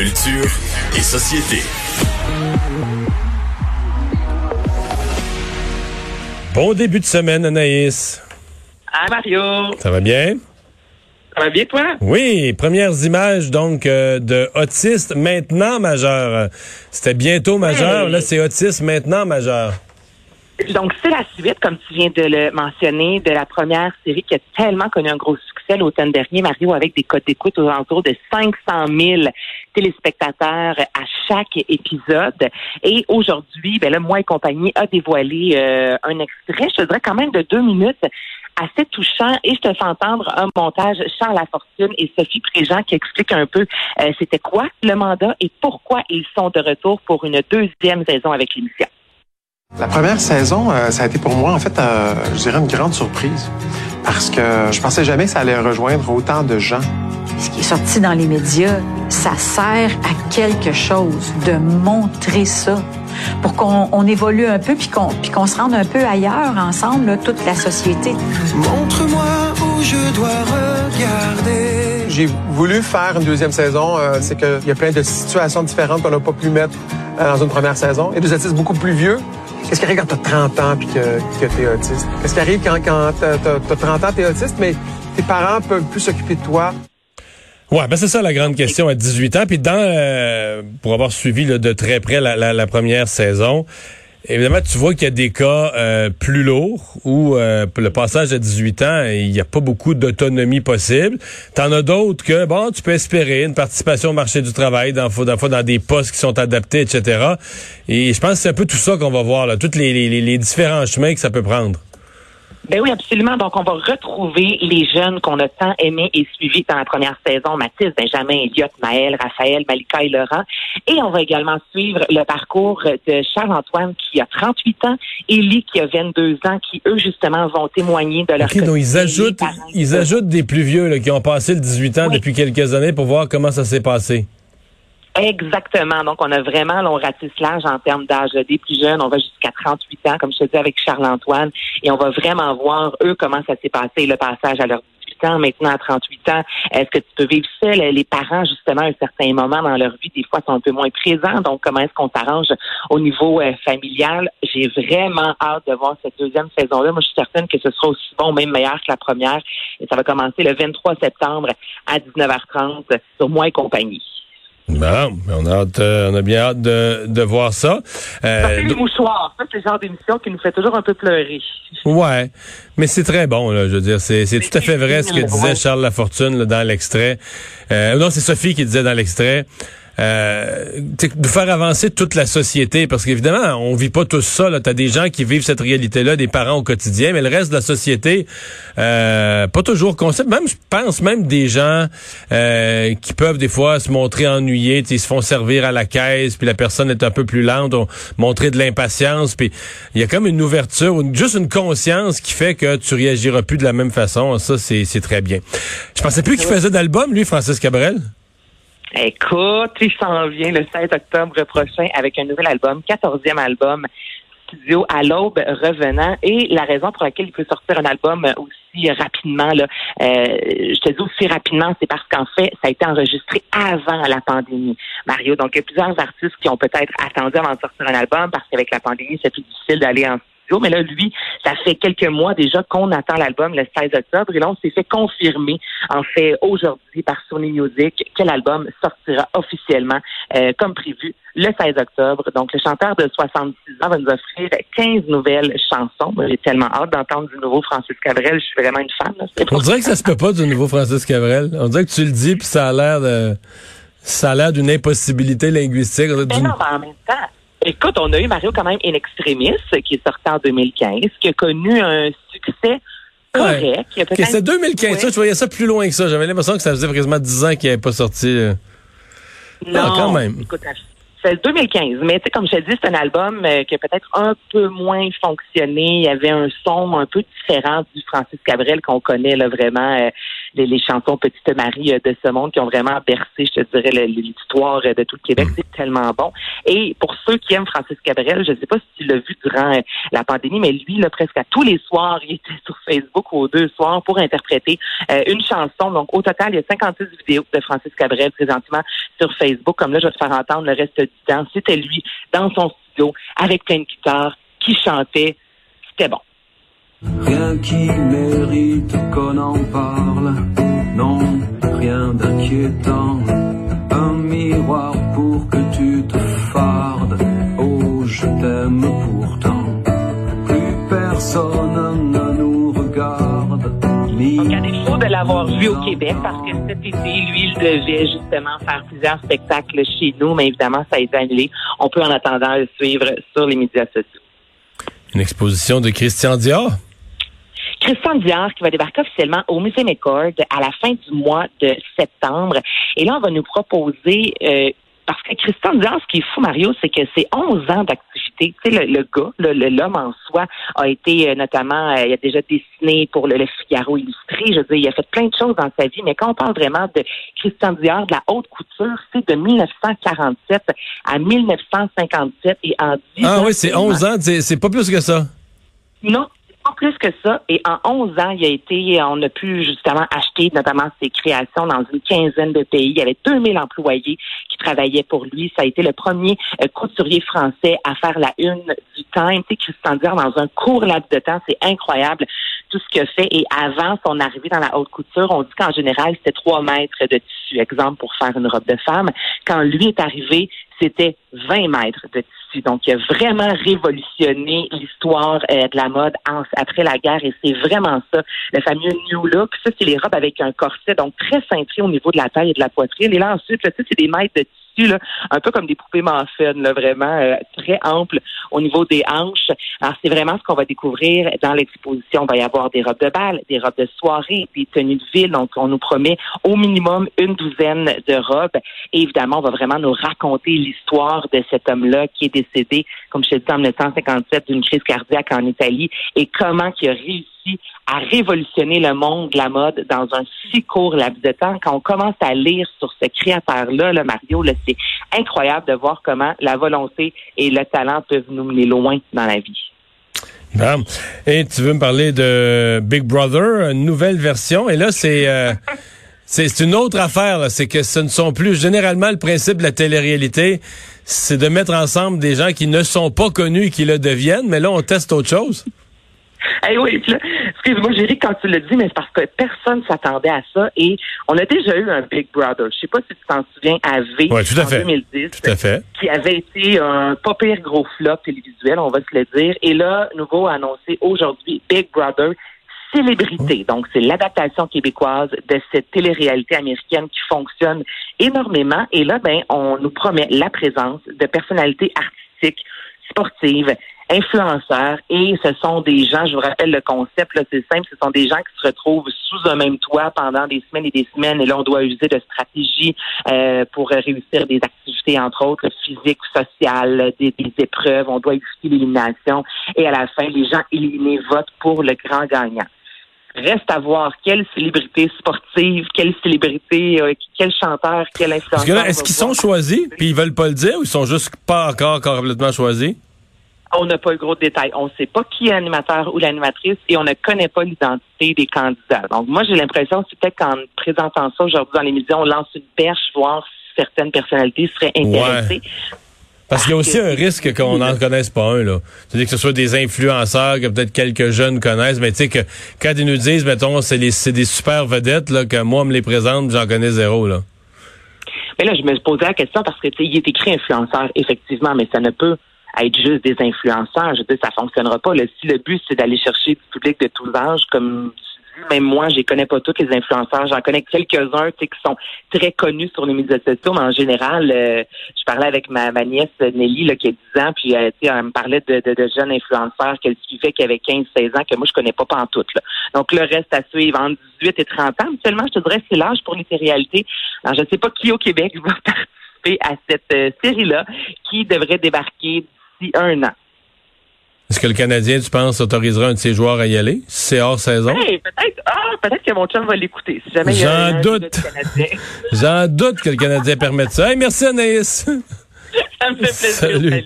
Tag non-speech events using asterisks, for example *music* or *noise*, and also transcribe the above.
Culture et société. Bon début de semaine, Anaïs. Ah, Mario. Ça va bien? Ça va bien, toi? Oui, premières images donc euh, de autiste maintenant majeur. C'était bientôt majeur, Hey. là c'est autiste maintenant majeur. Donc, c'est la suite, comme tu viens de le mentionner, de la première série qui a tellement connu un gros succès l'automne dernier, Mario, avec des codes d'écoute aux alentours de 500 000 téléspectateurs à chaque épisode. Et aujourd'hui, ben là, Moi et compagnie a dévoilé euh, un extrait, je dirais quand même de deux minutes, assez touchant. Et je te fais entendre un montage Charles Lafortune et Sophie Préjean qui expliquent un peu euh, c'était quoi le mandat et pourquoi ils sont de retour pour une deuxième saison avec l'émission. La première saison, euh, ça a été pour moi, en fait, euh, je dirais une grande surprise. Parce que je pensais jamais que ça allait rejoindre autant de gens. Ce qui est sorti dans les médias, ça sert à quelque chose de montrer ça pour qu'on on évolue un peu puis qu'on puis qu'on se rende un peu ailleurs ensemble, là, toute la société. Montre-moi où je dois regarder. J'ai voulu faire une deuxième saison. euh, c'est qu'il y a plein de situations différentes qu'on n'a pas pu mettre euh, dans une première saison. Et des autistes beaucoup plus vieux. Qu'est-ce qui arrive quand tu as 30 ans puis que, que tu es autiste? Qu'est-ce qui arrive quand, quand tu as, 30 ans, tu es autiste, mais tes parents peuvent plus s'occuper de toi? Ouais, ben c'est ça la grande question à 18 ans. Puis dans, euh, pour avoir suivi là, de très près la première saison, évidemment, tu vois qu'il y a des cas euh, plus lourds où euh, le passage à 18 ans, il n'y a pas beaucoup d'autonomie possible. T'en as d'autres que, bon, tu peux espérer une participation au marché du travail, dans, dans des postes qui sont adaptés, etc. Et je pense que c'est un peu tout ça qu'on va voir, là, tous les, les, les différents chemins que ça peut prendre. Ben oui, absolument. Donc, on va retrouver les jeunes qu'on a tant aimés et suivis dans la première saison. Mathis, Benjamin, Elliot, Maël, Raphaël, Malika et Laurent. Et on va également suivre le parcours de Charles-Antoine qui a 38 ans, Élie qui a 22 ans, qui, eux, justement, vont témoigner de leur OK, donc ils ajoutent, ils ajoutent des plus vieux là, qui ont passé le 18 ans Oui. depuis quelques années pour voir comment ça s'est passé. Exactement. Donc, on a vraiment, là, on ratisse l'âge en termes d'âge des plus jeunes. On va jusqu'à 38 ans, comme je te dis, avec Charles-Antoine. Et on va vraiment voir, eux, comment ça s'est passé, le passage à leurs 18 ans, maintenant à 38 ans. Est-ce que tu peux vivre seul? Les parents, justement, à un certain moment dans leur vie, des fois, sont un peu moins présents. Donc, comment est-ce qu'on s'arrange au niveau euh, familial? J'ai vraiment hâte de voir cette deuxième saison-là. Moi, je suis certaine que ce sera aussi bon, même meilleur que la première. Et ça va commencer le 23 septembre à 19h30 sur Moi et compagnie. Bon, on a hâte, euh, on a bien hâte de, de voir ça. Euh, les mouchoirs. Ça, c'est le genre d'émission qui nous fait toujours un peu pleurer. ouais, mais c'est très bon, là, je veux dire, c'est, c'est tout à fait vrai ce que disait Charles Lafortune là, dans l'extrait. Euh, non, c'est Sophie qui disait dans l'extrait. Euh, de faire avancer toute la société, parce qu'évidemment, on vit pas tous ça. Tu as des gens qui vivent cette réalité-là, des parents au quotidien, mais le reste de la société, euh, pas toujours conscient. Même, je pense même des gens euh, qui peuvent des fois se montrer ennuyés, ils se font servir à la caisse, puis la personne est un peu plus lente, on, montrer de l'impatience, puis il y a comme une ouverture, une- juste une conscience qui fait que tu réagiras plus de la même façon. Ça, c'est c'est très bien. Je pensais plus qu'il faisait d'album, lui, Francis Cabrel? Écoute, il s'en vient le 16 octobre prochain avec un nouvel album, 14e album studio à l'aube revenant. Et la raison pour laquelle il peut sortir un album aussi rapidement, là, euh, je te dis aussi rapidement, c'est parce qu'en fait, ça a été enregistré avant la pandémie, Mario. Donc, il y a plusieurs artistes qui ont peut-être attendu avant de sortir un album parce qu'avec la pandémie, c'est plus difficile d'aller en studio. Mais là, lui, ça fait quelques mois déjà qu'on attend l'album le 16 octobre. Et là, on s'est fait confirmer, en fait, aujourd'hui par Sony Music, que l'album sortira officiellement euh, comme prévu le 16 octobre. Donc, le chanteur de 66 ans va nous offrir 15 nouvelles chansons. J'ai tellement hâte d'entendre du nouveau Francis Cabrel. Je suis vraiment une fan. là. On dirait que ça se peut pas du nouveau Francis Cabrel. On dirait que tu le dis puis ça a l'air de ça a l'air d'une impossibilité linguistique. Mais non, mais en même temps, écoute, on a eu Mario quand même In Extremis, qui est sorti en 2015, qui a connu un succès correct. peut-être- c'est 2015. Ouais. Ça, je voyais ça plus loin que ça. J'avais l'impression que ça faisait quasiment 10 ans qu'il n'avait pas sorti. euh. Non, Ah, quand même. Écoute, c'est le 2015. Mais tu sais, comme je te dis, c'est un album euh, qui a peut-être un peu moins fonctionné. Il y avait un son un peu différent du Francis Cabrel qu'on connaît là, vraiment euh, les, les chansons Petite Marie de ce monde qui ont vraiment bercé, je te dirais, l'histoire de tout le Québec. Mm. C'est tellement bon. Et pour ceux qui aiment Francis Cabrel, je ne sais pas si tu l'as vu durant la pandémie, mais lui, là, presque à tous les soirs, *laughs* il était sur Facebook aux deux soirs pour interpréter une chanson. Donc, au total, il y a 56 vidéos de Francis Cabrel présentement sur Facebook. Comme là, je vais te faire entendre le reste du temps. C'était lui dans son studio avec plein de guitares qui chantait. C'était bon. Rien qui mérite qu'on en parle, non, rien d'inquiétant. Un miroir pour que tu te fardes, oh je t'aime pourtant. Plus personne ne nous regarde. Défaut de l'avoir vu au Québec, parce que cet été, lui, il devait justement faire plusieurs spectacles chez nous, mais évidemment, ça a été annulé. On peut en attendant le suivre sur les médias sociaux. Une exposition de Christian Dior? Christian Dior qui va débarquer officiellement au Musée McCord à la fin du mois de septembre. Et là, on va nous proposer euh, parce que Christian Dior, ce qui est fou, Mario, c'est que c'est 11 ans d'activité. Tu sais, le, le gars, l'homme en soi, a été euh, notamment, euh, il a déjà dessiné pour le, Figaro illustré. Je veux dire, il a fait plein de choses dans sa vie. Mais quand on parle vraiment de Christian Dior, de la haute couture, c'est de 1947 à 1957 et en 10 Ah oui, c'est 11 ans. C'est pas plus que ça. Non, pas plus que ça. Et en 11 ans, il a été, on a pu justement acheter notamment ses créations dans une quinzaine de pays. Il y avait 2000 employés qui travaillaient pour lui. Ça a été le premier euh, couturier français à faire la une du Time. Tu sais, Christian dans un court laps de temps, c'est incroyable tout ce qu'il a fait. Et avant son arrivée dans la haute couture, on dit qu'en général, c'était 3 mètres de tissu, exemple, pour faire une robe de femme. Quand lui est arrivé, c'était 20 mètres de tissu. Donc, il a vraiment révolutionné l'histoire euh, de la mode après la guerre et c'est vraiment ça, le fameux New Look. Ça, c'est les robes avec un corset, donc très cintré au niveau de la taille et de la poitrine. Et là, ensuite, là, c'est des mètres de tissu, un peu comme des poupées Manson, là, vraiment euh, très ample au niveau des hanches. Alors, c'est vraiment ce qu'on va découvrir dans l'exposition. Il va y avoir des robes de bal, des robes de soirée, des tenues de ville. Donc, on nous promet au minimum une douzaine de robes. Et évidemment, on va vraiment nous raconter l'histoire de cet homme-là qui est décédé, comme je te dis, en 1957 d'une crise cardiaque en Italie et comment il a réussi à révolutionner le monde de la mode dans un si court laps de temps. Quand on commence à lire sur ce créateur-là, là, Mario, c'est incroyable de voir comment la volonté et le talent peuvent nous mener loin dans la vie. Et tu veux me parler de Big Brother, une nouvelle version? Et là, c'est euh, *laughs* c'est une autre affaire. C'est que ce ne sont plus généralement le principe de la télé-réalité, c'est de mettre ensemble des gens qui ne sont pas connus et qui le deviennent. Mais là, on teste autre chose. *laughs* Eh oui, excuse-moi, j'ai ri quand tu le dis, mais c'est parce que personne s'attendait à ça. Et on a déjà eu un Big Brother. Je sais pas si tu t'en souviens, à V en 2010, tout à fait. qui avait été un pas pire gros flop télévisuel, on va se le dire. Et là, nouveau annoncé aujourd'hui, Big Brother célébrité. Donc, c'est l'adaptation québécoise de cette télé-réalité américaine qui fonctionne énormément. Et là, ben, on nous promet la présence de personnalités artistiques, sportives, influenceurs et ce sont des gens, je vous rappelle le concept, là, c'est simple, ce sont des gens qui se retrouvent sous un même toit pendant des semaines et des semaines et là, on doit user de stratégies euh, pour réussir des activités, entre autres, physiques, sociales, des, des épreuves, on doit éviter l'élimination et à la fin, les gens éliminés votent pour le grand gagnant. Reste à voir quelle célébrité sportive, quelle célébrité, euh, quel chanteur, quel influenceur. Est-ce qu'ils sont choisis, puis ils veulent pas le dire, ou ils sont juste pas encore complètement choisis? On n'a pas le gros détail. On ne sait pas qui est l'animateur ou l'animatrice et on ne connaît pas l'identité des candidats. Donc, moi, j'ai l'impression, c'est peut-être qu'en présentant ça aujourd'hui dans l'émission, on lance une perche, voir si certaines personnalités seraient intéressées. Parce qu'il y a aussi un risque qu'on n'en connaisse pas un, là. C'est-à-dire que ce soit des influenceurs que peut-être quelques jeunes connaissent, mais tu sais que quand ils nous disent, mettons, c'est des super vedettes, là, que moi, me les présente, j'en connais zéro, là. Mais là, je me posais la question parce que, tu sais, il est écrit influenceur, effectivement, mais ça ne peut être juste des influenceurs. Je veux dire, ça fonctionnera pas. Si le but, c'est d'aller chercher du public de tous âges, comme même moi, je connais pas tous les influenceurs. J'en connais quelques-uns qui sont très connus sur les médias sociaux, mais en général, euh, je parlais avec ma, nièce Nelly là, qui a 10 ans, puis euh, elle me parlait de, jeunes influenceurs qu'elle suivait qui avaient 15-16 ans, que moi, je connais pas tout. Là. Donc, le reste à suivre entre 18 et 30 ans. Seulement, je te dirais, c'est l'âge pour les réalités. Alors, je ne sais pas qui au Québec *laughs* va participer à cette euh, série-là qui devrait débarquer un an. Est-ce que le Canadien, tu penses, autorisera un de ses joueurs à y aller? Si c'est hors saison? Hey, peut-être, ah, peut-être que mon chum va l'écouter. Si jamais il y a J'en un doute. *laughs* J'en doute que le Canadien permette ça. Hey, merci Anaïs. *laughs* Ça me fait plaisir. Salut. Salut.